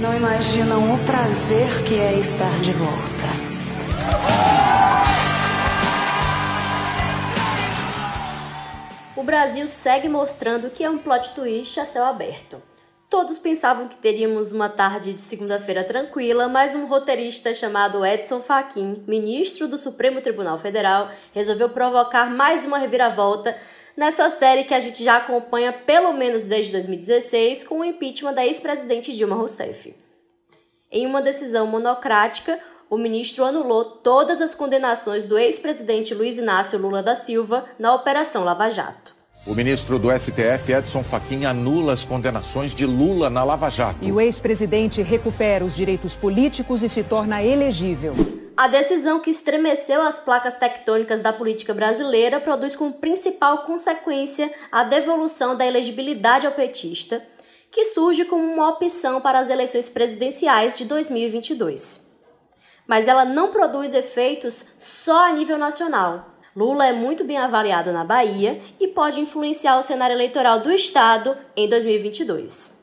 não imaginam o prazer que é estar de volta. O Brasil segue mostrando que é um plot twist a céu aberto. Todos pensavam que teríamos uma tarde de segunda-feira tranquila, mas um roteirista chamado Edson Fachin, ministro do Supremo Tribunal Federal, resolveu provocar mais uma reviravolta nessa série que a gente já acompanha pelo menos desde 2016 com o impeachment da ex-presidente Dilma Rousseff. Em uma decisão monocrática, o ministro anulou todas as condenações do ex-presidente Luiz Inácio Lula da Silva na Operação Lava Jato. O ministro do STF, Edson Fachin, anula as condenações de Lula na Lava Jato. E o ex-presidente recupera os direitos políticos e se torna elegível. A decisão que estremeceu as placas tectônicas da política brasileira produz como principal consequência a devolução da elegibilidade ao petista, que surge como uma opção para as eleições presidenciais de 2022. Mas ela não produz efeitos só a nível nacional. Lula é muito bem avaliado na Bahia e pode influenciar o cenário eleitoral do estado em 2022.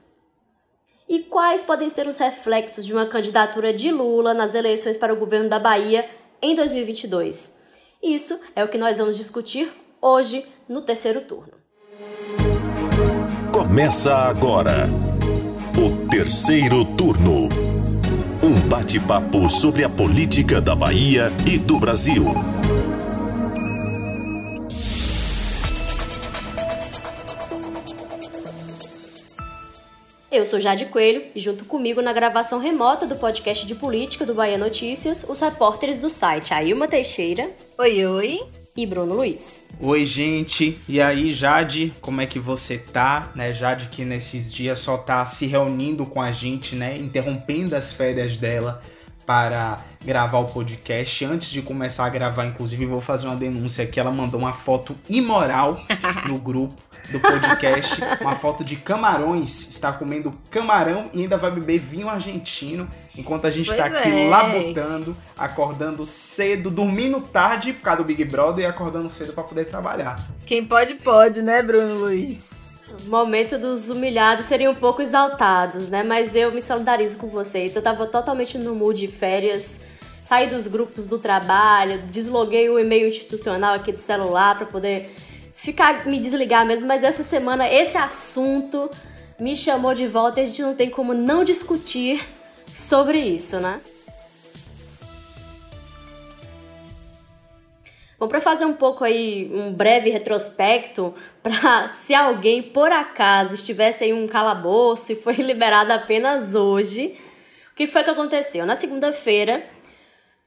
E quais podem ser os reflexos de uma candidatura de Lula nas eleições para o governo da Bahia em 2022? Isso é o que nós vamos discutir hoje no terceiro turno. Começa agora o terceiro turno. Um bate-papo sobre a política da Bahia e do Brasil. Eu sou Jade Coelho e junto comigo na gravação remota do podcast de política do Bahia Notícias, os repórteres do site Ailma Teixeira. Oi, oi. E Bruno Luiz. Oi, gente. E aí, Jade, como é que você tá? Né, Jade que nesses dias só tá se reunindo com a gente, né, interrompendo as férias dela para gravar o podcast. Antes de começar a gravar, inclusive, vou fazer uma denúncia que ela mandou uma foto imoral no grupo do podcast, uma foto de camarões, está comendo camarão e ainda vai beber vinho argentino, enquanto a gente está aqui é. labutando, acordando cedo, dormindo tarde por causa do Big Brother e acordando cedo para poder trabalhar. Quem pode pode, né, Bruno Luiz? Momento dos humilhados seriam um pouco exaltados, né? Mas eu me solidarizo com vocês. Eu tava totalmente no mood de férias. Saí dos grupos do trabalho, desloguei o e-mail institucional aqui do celular para poder ficar me desligar mesmo, mas essa semana esse assunto me chamou de volta e a gente não tem como não discutir sobre isso, né? Bom, para fazer um pouco aí um breve retrospecto, para se alguém por acaso estivesse em um calabouço e foi liberado apenas hoje, o que foi que aconteceu? Na segunda-feira,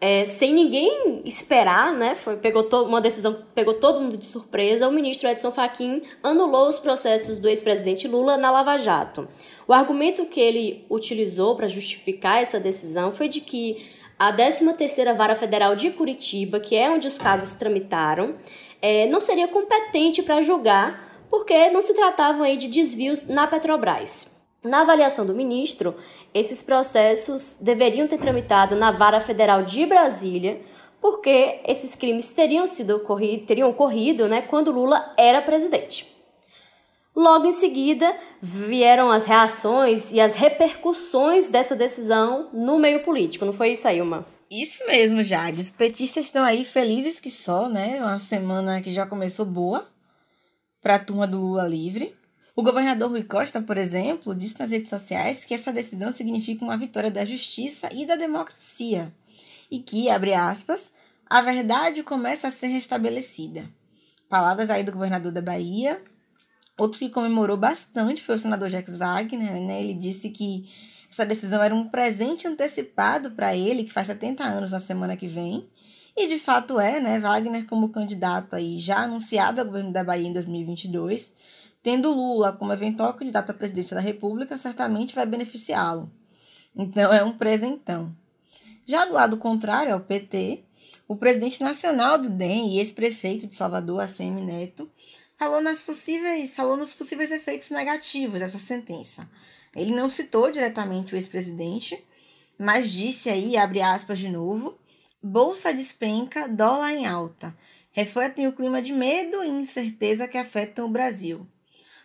é, sem ninguém esperar, né? Foi, pegou uma decisão que pegou todo mundo de surpresa. O ministro Edson Fachin anulou os processos do ex-presidente Lula na Lava Jato. O argumento que ele utilizou para justificar essa decisão foi de que a 13ª Vara Federal de Curitiba, que é onde os casos tramitaram, é, não seria competente para julgar, porque não se tratavam aí de desvios na Petrobras. Na avaliação do ministro, esses processos deveriam ter tramitado na Vara Federal de Brasília, porque esses crimes teriam sido ocorrido, teriam ocorrido né, quando Lula era presidente. Logo em seguida, vieram as reações e as repercussões dessa decisão no meio político. Não foi isso aí, uma? Isso mesmo, Jade. Os petistas estão aí felizes que só, né? Uma semana que já começou boa para a turma do Lula livre. O governador Rui Costa, por exemplo, disse nas redes sociais que essa decisão significa uma vitória da justiça e da democracia e que, abre aspas, a verdade começa a ser restabelecida. Palavras aí do governador da Bahia, Outro que comemorou bastante foi o senador Jacques Wagner, né? Ele disse que essa decisão era um presente antecipado para ele, que faz 70 anos na semana que vem. E de fato é, né? Wagner como candidato aí já anunciado ao governo da Bahia em 2022, tendo Lula como eventual candidato à presidência da República, certamente vai beneficiá-lo. Então é um presentão. Já do lado contrário, ao PT, o presidente nacional do DEM e ex-prefeito de Salvador, ACM Neto, falou nas possíveis, falou nos possíveis efeitos negativos dessa sentença. Ele não citou diretamente o ex-presidente, mas disse aí, abre aspas de novo, bolsa despenca, dólar em alta, refletem o clima de medo e incerteza que afetam o Brasil.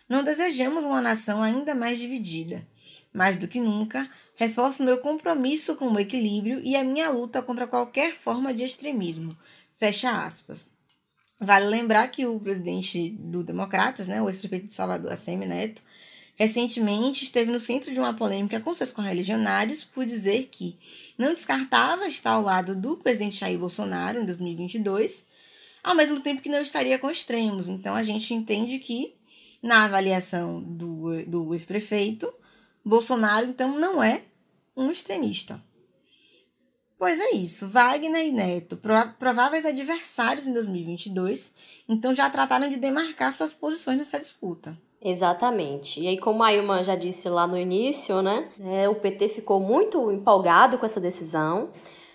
Não desejamos uma nação ainda mais dividida. mais do que nunca, reforço meu compromisso com o equilíbrio e a minha luta contra qualquer forma de extremismo. Fecha aspas. Vale lembrar que o presidente do Democratas, né, o ex-prefeito de Salvador, ACM Neto, recentemente esteve no centro de uma polêmica com seus correligionários por dizer que não descartava estar ao lado do presidente Jair Bolsonaro em 2022, ao mesmo tempo que não estaria com extremos. Então a gente entende que, na avaliação do, do ex-prefeito, Bolsonaro, então, não é um extremista. Pois é isso, Wagner e Neto, prováveis adversários em 2022, então já trataram de demarcar suas posições nessa disputa. Exatamente. E aí, como a Ilma já disse lá no início, né, é, o PT ficou muito empolgado com essa decisão,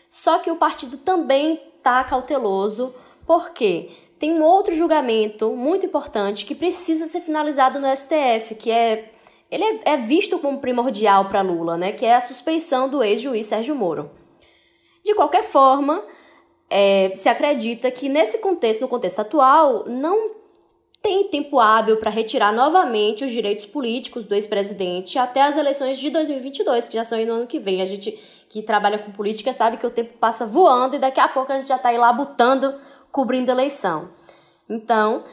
só que o partido também está cauteloso, porque tem um outro julgamento muito importante que precisa ser finalizado no STF, que é ele é, é visto como primordial para Lula, né, que é a suspeição do ex-juiz Sérgio Moro. De qualquer forma, é, se acredita que nesse contexto, no contexto atual, não tem tempo hábil para retirar novamente os direitos políticos do ex-presidente até as eleições de 2022, que já são aí no ano que vem. A gente que trabalha com política sabe que o tempo passa voando e daqui a pouco a gente já está aí labutando, cobrindo eleição. Então,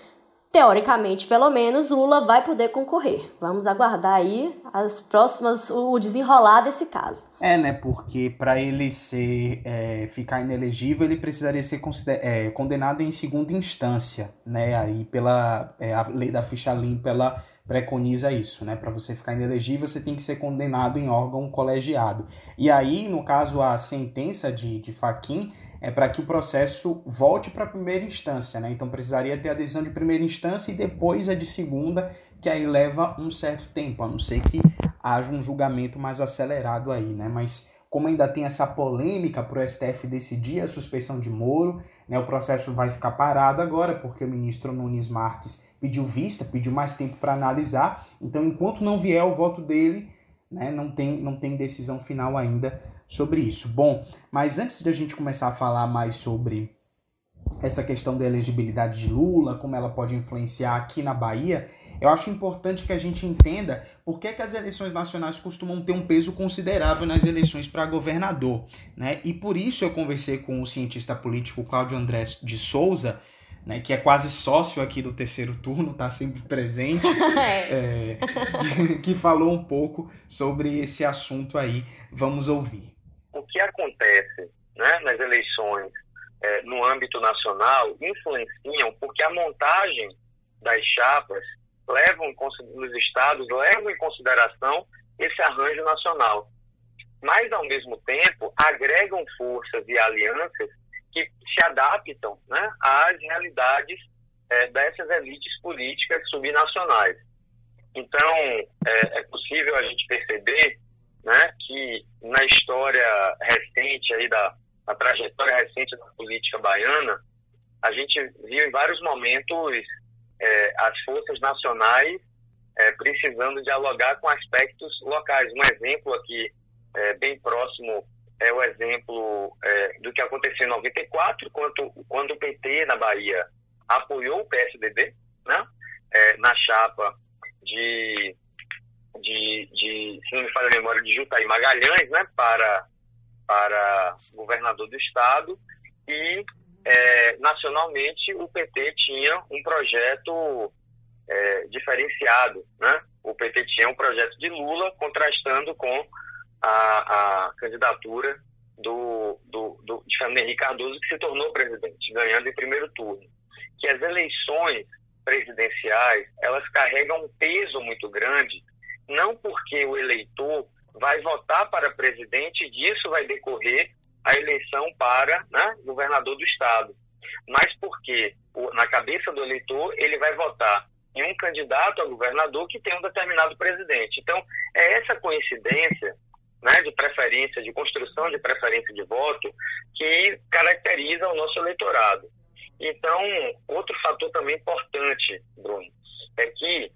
teoricamente, pelo menos, Lula vai poder concorrer. Vamos aguardar aí as próximas, o desenrolar desse caso. É, né? Porque para ele ser é, ficar inelegível, ele precisaria ser é, condenado em segunda instância, né? Aí pela é, lei da ficha limpa ela preconiza isso, né? Para você ficar inelegível, você tem que ser condenado em órgão colegiado. E aí, no caso, a sentença de, de Faquim é para que o processo volte para a primeira instância, né? Então precisaria ter a decisão de primeira instância e depois a de segunda, que aí leva um certo tempo, a não ser que haja um julgamento mais acelerado aí, né? Mas como ainda tem essa polêmica para o STF decidir a suspeição de Moro, né, o processo vai ficar parado agora, porque o ministro Nunes Marques pediu vista, pediu mais tempo para analisar. Então, enquanto não vier o voto dele, né, não, tem, não tem decisão final ainda sobre isso. Bom, mas antes de a gente começar a falar mais sobre essa questão da elegibilidade de Lula, como ela pode influenciar aqui na Bahia, eu acho importante que a gente entenda por que, que as eleições nacionais costumam ter um peso considerável nas eleições para governador. Né? E por isso eu conversei com o cientista político Cláudio André de Souza, né, que é quase sócio aqui do terceiro turno, está sempre presente, é. É, que falou um pouco sobre esse assunto aí. Vamos ouvir. O que acontece né, nas eleições é, no âmbito nacional influenciam porque a montagem das chapas levam nos estados levam em consideração esse arranjo nacional, mas ao mesmo tempo agregam forças e alianças que se adaptam né, às realidades é, dessas elites políticas subnacionais. Então, é, é, possível a gente perceber né, que na história recente aí da na trajetória recente da política baiana, a gente viu em vários momentos é, as forças nacionais é, precisando dialogar com aspectos locais. Um exemplo aqui é, bem próximo é o exemplo é, do que aconteceu em 94, quando, quando o PT na Bahia apoiou o PSDB, né, é, na chapa de, de, de, se não me falha a memória, de Jutaí Magalhães, né, para, para governador do estado, e é, nacionalmente o PT tinha um projeto é, diferenciado, né? O PT tinha um projeto de Lula contrastando com a, a candidatura do, do, do, de Fernando Henrique Cardoso, que se tornou presidente, ganhando em primeiro turno. Que as eleições presidenciais, elas carregam um peso muito grande, não porque o eleitor vai votar para presidente e disso vai decorrer a eleição para né, governador do estado, mas porque na cabeça do eleitor ele vai votar em um candidato a governador que tem um determinado presidente. Então, é essa coincidência né, de preferência, de construção de preferência de voto, que caracteriza o nosso eleitorado. Então, outro fator também importante, Bruno, é que,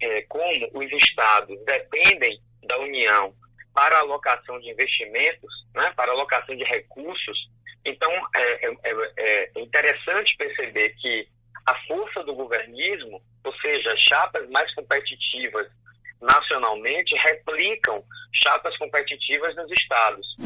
é, como os estados dependem da União para alocação de investimentos, né, para alocação de recursos, então é, é, é, é interessante perceber que a força do governismo, ou seja, chapas mais competitivas nacionalmente replicam chapas competitivas nos estados.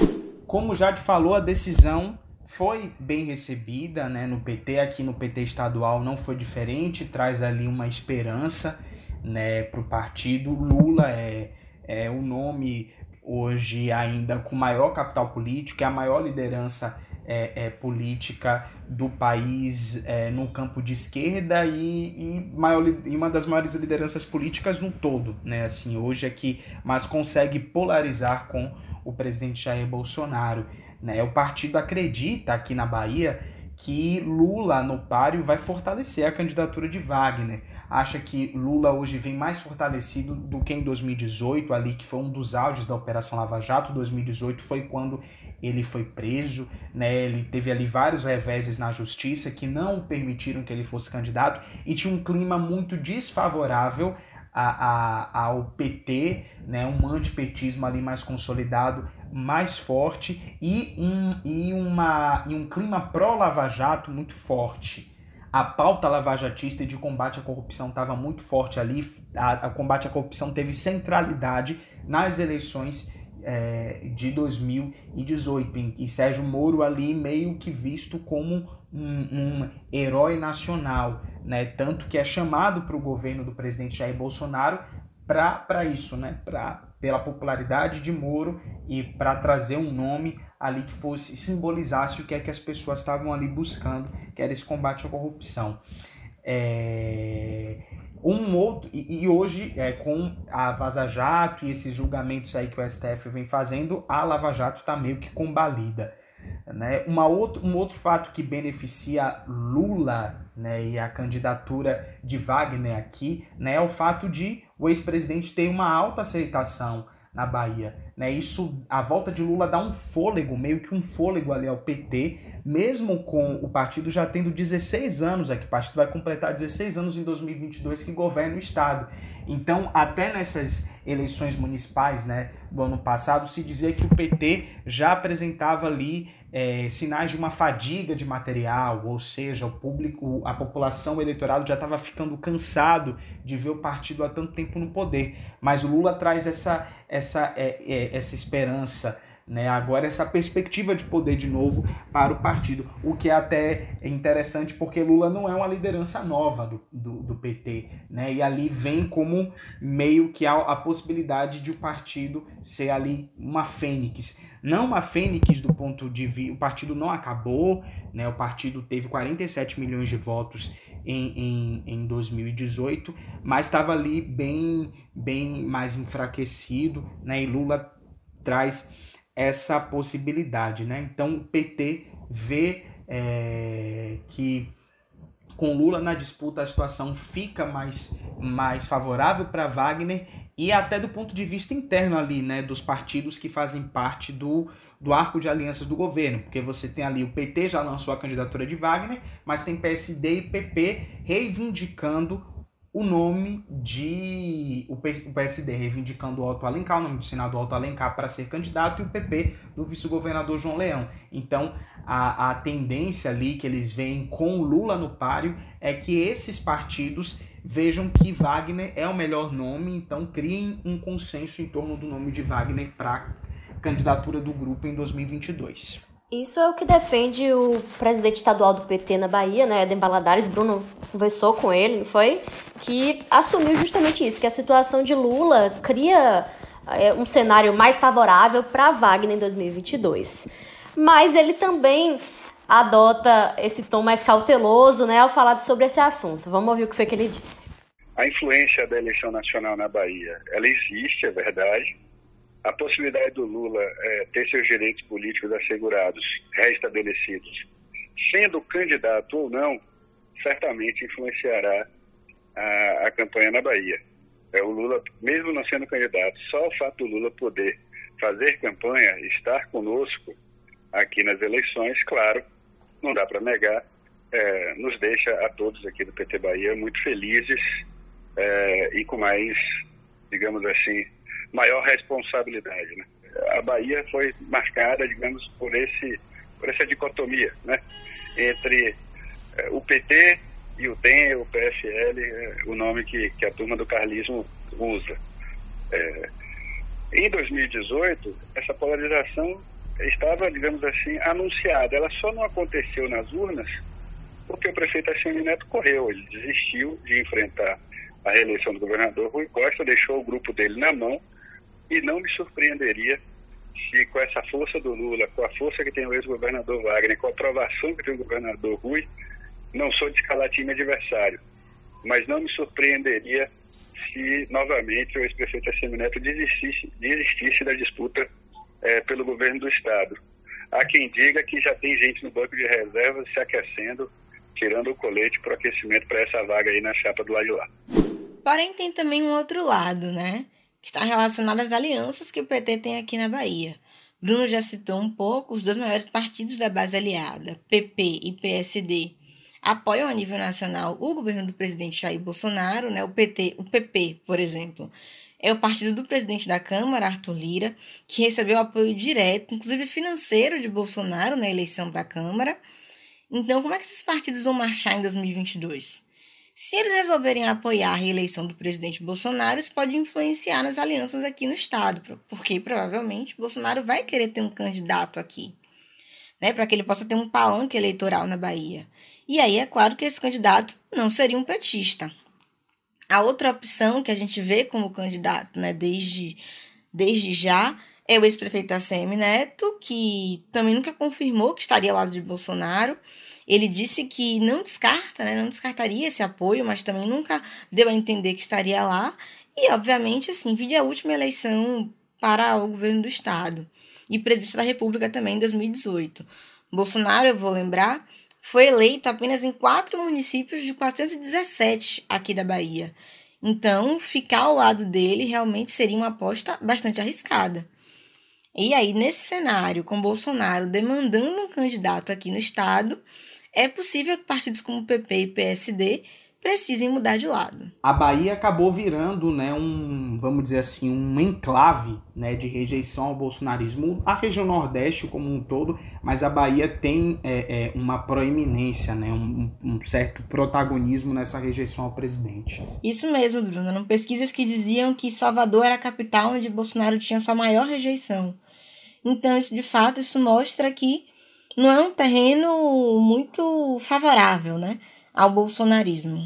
Como já te falou, a decisão foi bem recebida né, no PT, aqui no PT estadual não foi diferente, traz ali uma esperança né, para o partido. Lula é, é o nome hoje ainda com maior capital político, é a maior liderança é, é, política do país é, no campo de esquerda e, e, maior, e uma das maiores lideranças políticas no todo, né? Assim, hoje é que mas consegue polarizar com o presidente Jair Bolsonaro. Né? O partido acredita aqui na Bahia que Lula no páreo vai fortalecer a candidatura de Wagner. Acha que Lula hoje vem mais fortalecido do que em 2018, ali que foi um dos auges da Operação Lava Jato. 2018 foi quando ele foi preso, né? Ele teve ali vários reveses na justiça que não permitiram que ele fosse candidato e tinha um clima muito desfavorável a, a, ao PT, né, um antipetismo ali mais consolidado, mais forte e um, e uma, e um clima pró-Lava Jato muito forte. A pauta lavajatista de combate à corrupção estava muito forte ali, a, a, combate à corrupção teve centralidade nas eleições é, de 2018, em que Sérgio Moro ali meio que visto como um, um herói nacional, né? Tanto que é chamado para o governo do presidente Jair Bolsonaro para isso, né? Pra, pela popularidade de Moro e para trazer um nome ali que fosse simbolizasse o que é que as pessoas estavam ali buscando, que era esse combate à corrupção. É... Um outro, e, e hoje, é, com a Vaza Jato e esses julgamentos aí que o STF vem fazendo, a Lava Jato está meio que combalida. Né? Uma outro, um outro fato que beneficia Lula né, e a candidatura de Wagner aqui né, é o fato de o ex-presidente ter uma alta aceitação na Bahia. Né? Isso, a volta de Lula dá um fôlego, meio que um fôlego ali ao PT, mesmo com o partido já tendo 16 anos aqui. O partido vai completar 16 anos em 2022 que governa o Estado. Então, até nessas eleições municipais né, do ano passado, se dizia que o PT já apresentava ali é, sinais de uma fadiga de material, ou seja, o público, a população eleitoral já estava ficando cansado de ver o partido há tanto tempo no poder. Mas o Lula traz essa, essa, é, é, essa esperança né? Agora essa perspectiva de poder de novo para o partido, o que é até interessante porque Lula não é uma liderança nova do, do, do PT, né? E ali vem como meio que a, a possibilidade de o partido ser ali uma fênix, não uma fênix do ponto de vista, o partido não acabou, né? O partido teve 47 milhões de votos em, em, em 2018, mas estava ali bem, bem mais enfraquecido, né? E Lula traz essa possibilidade. Né? Então o PT vê é, que com Lula na disputa a situação fica mais, mais favorável para Wagner e até do ponto de vista interno ali, né, dos partidos que fazem parte do, do arco de alianças do governo, porque você tem ali o PT já lançou a candidatura de Wagner, mas tem PSD e PP reivindicando o nome de o PSD reivindicando o Alto Alencar, o nome do Senado Alto Alencar para ser candidato e o PP do vice-governador João Leão. Então, a, a tendência ali que eles veem com Lula no páreo é que esses partidos vejam que Wagner é o melhor nome, então criem um consenso em torno do nome de Wagner para candidatura do grupo em 2022. Isso é o que defende o presidente estadual do PT na Bahia, né, Eden Baladares, Bruno conversou com ele, foi? Que assumiu justamente isso, que a situação de Lula cria é, um cenário mais favorável para Wagner em 2022. Mas ele também adota esse tom mais cauteloso, né, ao falar sobre esse assunto. Vamos ouvir o que foi que ele disse. A influência da eleição nacional na Bahia, ela existe, é verdade, a possibilidade do Lula é, ter seus direitos políticos assegurados, restabelecidos, sendo candidato ou não, certamente influenciará a, a campanha na Bahia. É, o Lula, mesmo não sendo candidato, só o fato do Lula poder fazer campanha, estar conosco aqui nas eleições, claro, não dá para negar, é, nos deixa a todos aqui do PT Bahia muito felizes é, e com mais, digamos assim, maior responsabilidade. Né? A Bahia foi marcada, digamos, por, esse, por essa dicotomia né? entre eh, o PT e o DEM, o PFL, eh, o nome que, que a turma do carlismo usa. É, em 2018, essa polarização estava, digamos assim, anunciada. Ela só não aconteceu nas urnas porque o prefeito Assemi Neto correu, ele desistiu de enfrentar a reeleição do governador Rui Costa, deixou o grupo dele na mão e não me surpreenderia se com essa força do Lula, com a força que tem o ex-governador Wagner, com a aprovação que tem o governador Rui, não sou de escalar time adversário, mas não me surpreenderia se novamente o ex-prefeito Assemi Neto desistisse, desistisse da disputa é, pelo governo do Estado. Há quem diga que já tem gente no banco de reservas se aquecendo tirando o colete para o aquecimento para essa vaga aí na chapa do lado de lá. Porém, tem também um outro lado, né? Que está relacionado às alianças que o PT tem aqui na Bahia. Bruno já citou um pouco os dois maiores partidos da base aliada, PP e PSD, apoiam a nível nacional o governo do presidente Jair Bolsonaro, né? O PT, o PP, por exemplo, é o partido do presidente da Câmara, Arthur Lira, que recebeu apoio direto, inclusive financeiro, de Bolsonaro na eleição da Câmara. Então, como é que esses partidos vão marchar em 2022? Se eles resolverem apoiar a reeleição do presidente Bolsonaro, isso pode influenciar nas alianças aqui no estado, porque provavelmente Bolsonaro vai querer ter um candidato aqui, né, para que ele possa ter um palanque eleitoral na Bahia. E aí é claro que esse candidato não seria um petista. A outra opção que a gente vê como candidato, né, desde, desde já, é o ex-prefeito ACM Neto, que também nunca confirmou que estaria ao lado de Bolsonaro. Ele disse que não descarta, né, não descartaria esse apoio, mas também nunca deu a entender que estaria lá. E, obviamente, assim, vide a última eleição para o governo do Estado e presidente da República também em 2018. Bolsonaro, eu vou lembrar, foi eleito apenas em quatro municípios de 417 aqui da Bahia. Então, ficar ao lado dele realmente seria uma aposta bastante arriscada. E aí, nesse cenário, com Bolsonaro demandando um candidato aqui no Estado, é possível que partidos como PP e PSD precisem mudar de lado. A Bahia acabou virando, né, um, vamos dizer assim, um enclave, né, de rejeição ao bolsonarismo. A região Nordeste como um todo, mas a Bahia tem é, é, uma proeminência, né, um, um, certo protagonismo nessa rejeição ao presidente. Isso mesmo, Bruno. Eram pesquisas que diziam que Salvador era a capital onde Bolsonaro tinha sua maior rejeição. Então, isso de fato, isso mostra que não é um terreno muito favorável, né? ao bolsonarismo.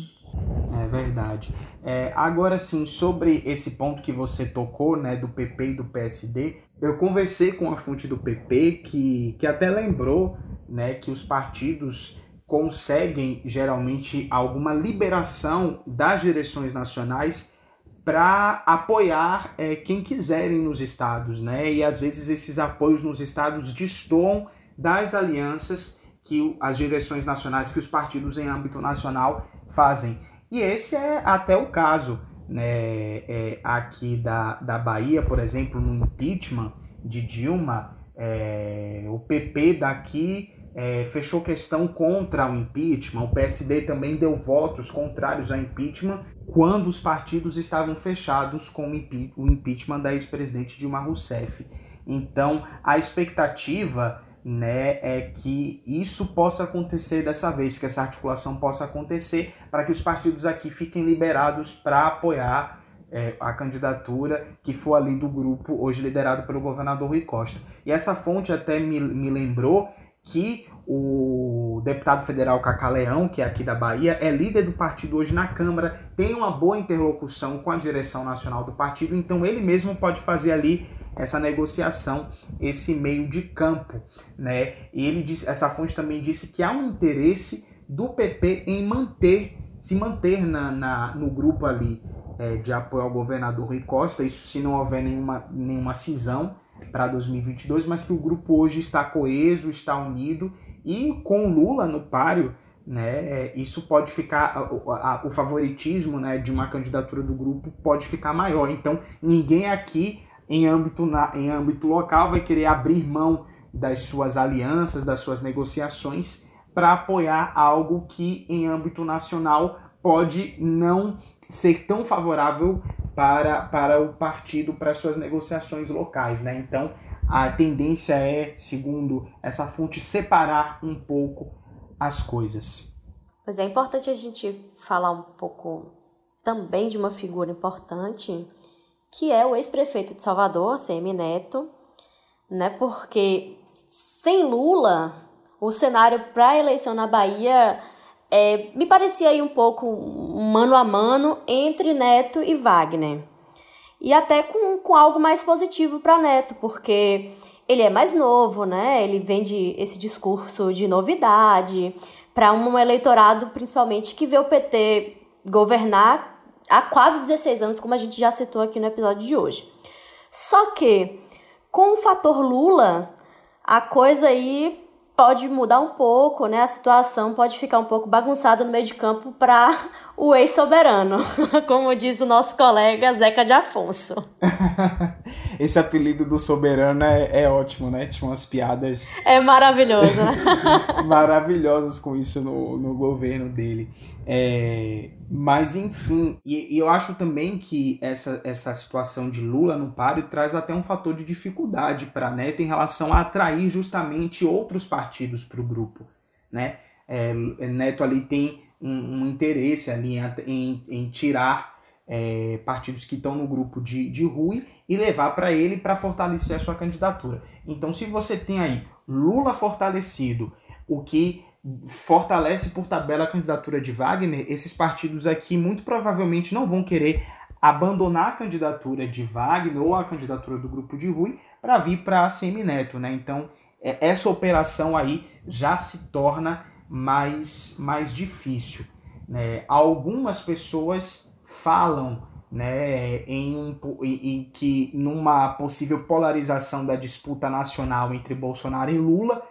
É verdade. É, agora sim, sobre esse ponto que você tocou, né, do PP e do PSD, eu conversei com a fonte do PP que, que até lembrou, né, que os partidos conseguem geralmente alguma liberação das direções nacionais para apoiar é, quem quiserem nos estados, né? E às vezes esses apoios nos estados destoam das alianças que as direções nacionais, que os partidos em âmbito nacional fazem. E esse é até o caso né, é, aqui da, da Bahia, por exemplo, no impeachment de Dilma, é, o PP daqui é, fechou questão contra o impeachment, o PSD também deu votos contrários ao impeachment quando os partidos estavam fechados com o impeachment da ex-presidente Dilma Rousseff. Então, a expectativa né, é que isso possa acontecer dessa vez, que essa articulação possa acontecer, para que os partidos aqui fiquem liberados para apoiar é, a candidatura que for ali do grupo, hoje liderado pelo governador Rui Costa. E essa fonte até me, me lembrou que o deputado federal Cacá Leão, que é aqui da Bahia, é líder do partido hoje na Câmara, tem uma boa interlocução com a direção nacional do partido, então ele mesmo pode fazer ali essa negociação, esse meio de campo, né? E ele disse, essa fonte também disse que há um interesse do PP em manter, se manter na, na no grupo ali é, de apoio ao governador Rui Costa, isso se não houver nenhuma, nenhuma cisão para 2022, mas que o grupo hoje está coeso, está unido e com Lula no páreo, né, é, isso pode ficar, o, favoritismo né, de uma candidatura do grupo pode ficar maior. Então, ninguém aqui em âmbito, na, em âmbito local vai querer abrir mão das suas alianças, das suas negociações para apoiar algo que em âmbito nacional pode não ser tão favorável para, para o partido, para suas negociações locais. Né? Então, a tendência é, segundo essa fonte, separar um pouco as coisas. Pois é, é importante a gente falar um pouco também de uma figura importante que é o ex-prefeito de Salvador, CM Neto, né? Porque sem Lula, o cenário para a eleição na Bahia é, me parecia aí um pouco mano a mano entre Neto e Wagner. E até com, com algo mais positivo para Neto, porque ele é mais novo, né? Ele vende esse discurso de novidade para um eleitorado, principalmente, que vê o PT governar há quase 16 anos, como a gente já citou aqui no episódio de hoje. Só que, com o fator Lula, a coisa aí pode mudar um pouco, né? A situação pode ficar um pouco bagunçada no meio de campo para o ex-soberano, como diz o nosso colega Zeca de Afonso. Esse apelido do soberano é, é, ótimo, né? Tinha umas piadas. É maravilhoso. maravilhosas com isso no, no governo dele. É, mas, enfim, e, e, eu acho também que essa, essa situação de Lula no páreo traz até um fator de dificuldade para Neto em relação a atrair justamente outros partidos para o grupo, né? É, Neto ali tem um, um interesse ali em, em tirar é, partidos que estão no grupo de, de Rui e levar para ele para fortalecer a sua candidatura. Então, se você tem aí Lula fortalecido, o que fortalece por tabela a candidatura de Wagner, esses partidos aqui muito provavelmente não vão querer abandonar a candidatura de Wagner ou a candidatura do grupo de Rui para vir para a Semineto, né? Então, é, essa operação aí já se torna mais, mais difícil. Né? Algumas pessoas falam né, em, em, que numa possível polarização da disputa nacional entre Bolsonaro e Lula,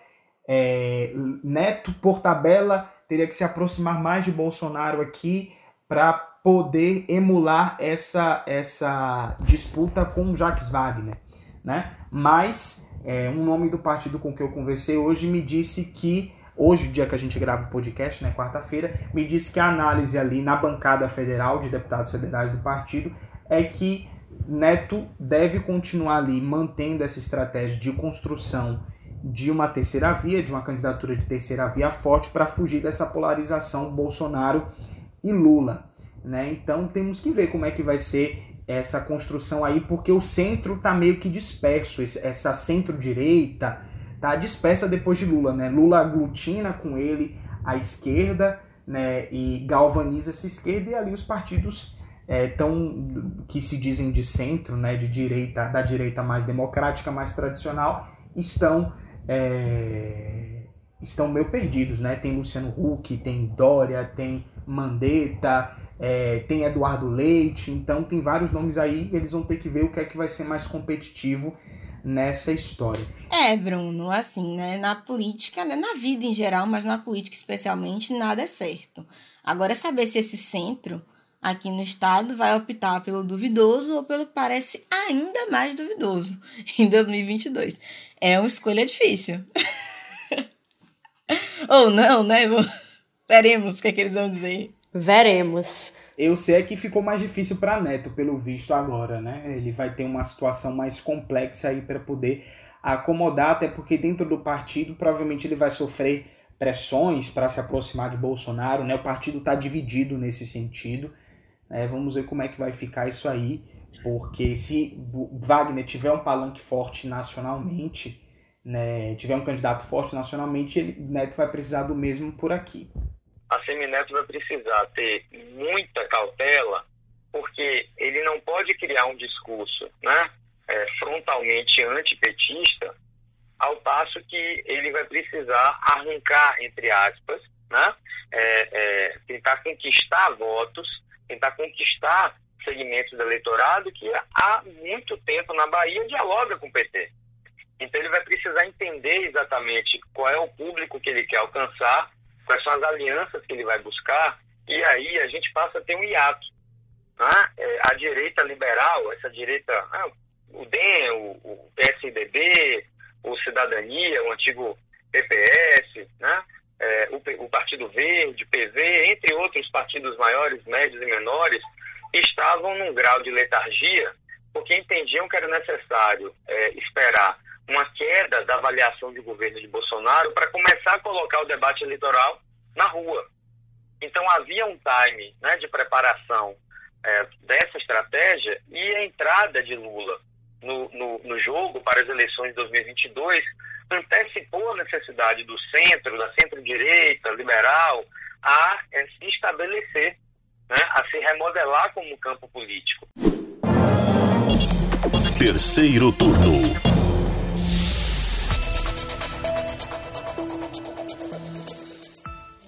é, Neto, por tabela, teria que se aproximar mais de Bolsonaro aqui para poder emular essa, essa disputa com Jacques Wagner. Né? Mas é, um nome do partido com que eu conversei hoje me disse que hoje, dia que a gente grava o podcast, né, quarta-feira, me disse que a análise ali na bancada federal de deputados federais do partido é que Neto deve continuar ali mantendo essa estratégia de construção de uma terceira via, de uma candidatura de terceira via forte para fugir dessa polarização Bolsonaro e Lula. Né? Então temos que ver como é que vai ser essa construção aí, porque o centro está meio que disperso, essa centro-direita, tá dispersa depois de Lula, né? Lula aglutina com ele a esquerda, né? E galvaniza essa esquerda e ali os partidos é, tão que se dizem de centro, né? De direita, da direita mais democrática, mais tradicional, estão é, estão meio perdidos, né? Tem Luciano Huck, tem Dória, tem Mandetta, é, tem Eduardo Leite, então tem vários nomes aí. Eles vão ter que ver o que é que vai ser mais competitivo nessa história. É, Bruno, assim, né? Na política, né? na vida em geral, mas na política especialmente, nada é certo. Agora é saber se esse centro aqui no estado vai optar pelo duvidoso ou pelo que parece ainda mais duvidoso em 2022. É uma escolha difícil. ou não, né? Veremos o que, é que eles vão dizer. Veremos. Eu sei que ficou mais difícil para Neto, pelo visto agora, né? Ele vai ter uma situação mais complexa aí para poder acomodar, até porque dentro do partido provavelmente ele vai sofrer pressões para se aproximar de Bolsonaro, né? O partido está dividido nesse sentido. É, vamos ver como é que vai ficar isso aí, porque se Wagner tiver um palanque forte nacionalmente, né, tiver um candidato forte nacionalmente, ele, Neto vai precisar do mesmo por aqui a Semineto vai precisar ter muita cautela, porque ele não pode criar um discurso né, é, frontalmente antipetista, ao passo que ele vai precisar arrancar, entre aspas, né, é, é, tentar conquistar votos, tentar conquistar segmentos do eleitorado que há muito tempo na Bahia dialoga com o PT. Então ele vai precisar entender exatamente qual é o público que ele quer alcançar quais são as alianças que ele vai buscar, e aí a gente passa a ter um hiato. Né? É, a direita liberal, essa direita, ah, o DEM, o, o PSDB, o Cidadania, o antigo PPS, né? É, o, o, Partido Verde, PV, entre outros partidos maiores, médios e menores, estavam num grau de letargia porque entendiam que era necessário é, esperar uma queda da avaliação de governo de Bolsonaro para começar a colocar o debate eleitoral na rua. Então havia um time né, de preparação é, dessa estratégia e a entrada de Lula no, no, no, jogo para as eleições de 2022 antecipou a necessidade do centro, da centro-direita, liberal, a é, se estabelecer, né, a se remodelar como campo político. Terceiro turno.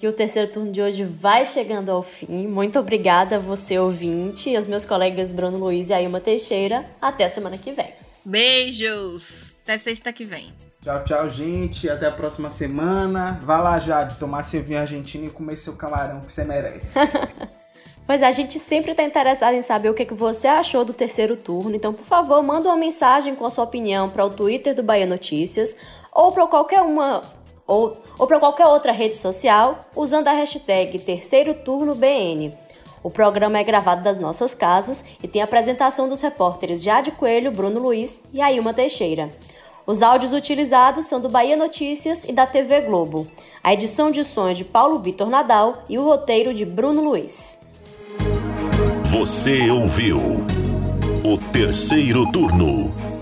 Que o terceiro turno de hoje vai chegando ao fim. Muito obrigada a você, ouvinte, e aos meus colegas Bruno Luiz e Ailma Teixeira. Até a semana que vem. Beijos! Até sexta que vem. Tchau, tchau, gente. Até a próxima semana. Vá lá, Jade, tomar seu vinho argentino e comer seu camarão que você merece. Pois é, a gente sempre está interessado em saber o que, que você achou do terceiro turno. Então, por favor, manda uma mensagem com a sua opinião para o Twitter do Bahia Notícias ou para qualquer uma ou, ou para qualquer outra rede social usando a hashtag Terceiro Turno BN. O programa é gravado das nossas casas e tem a apresentação dos repórteres Jade Coelho, Bruno Luiz e Ailma Teixeira. Os áudios utilizados são do Bahia Notícias e da TV Globo. A edição de som é de Paulo Vitor Nadal e o roteiro de Bruno Luiz. Você ouviu o terceiro turno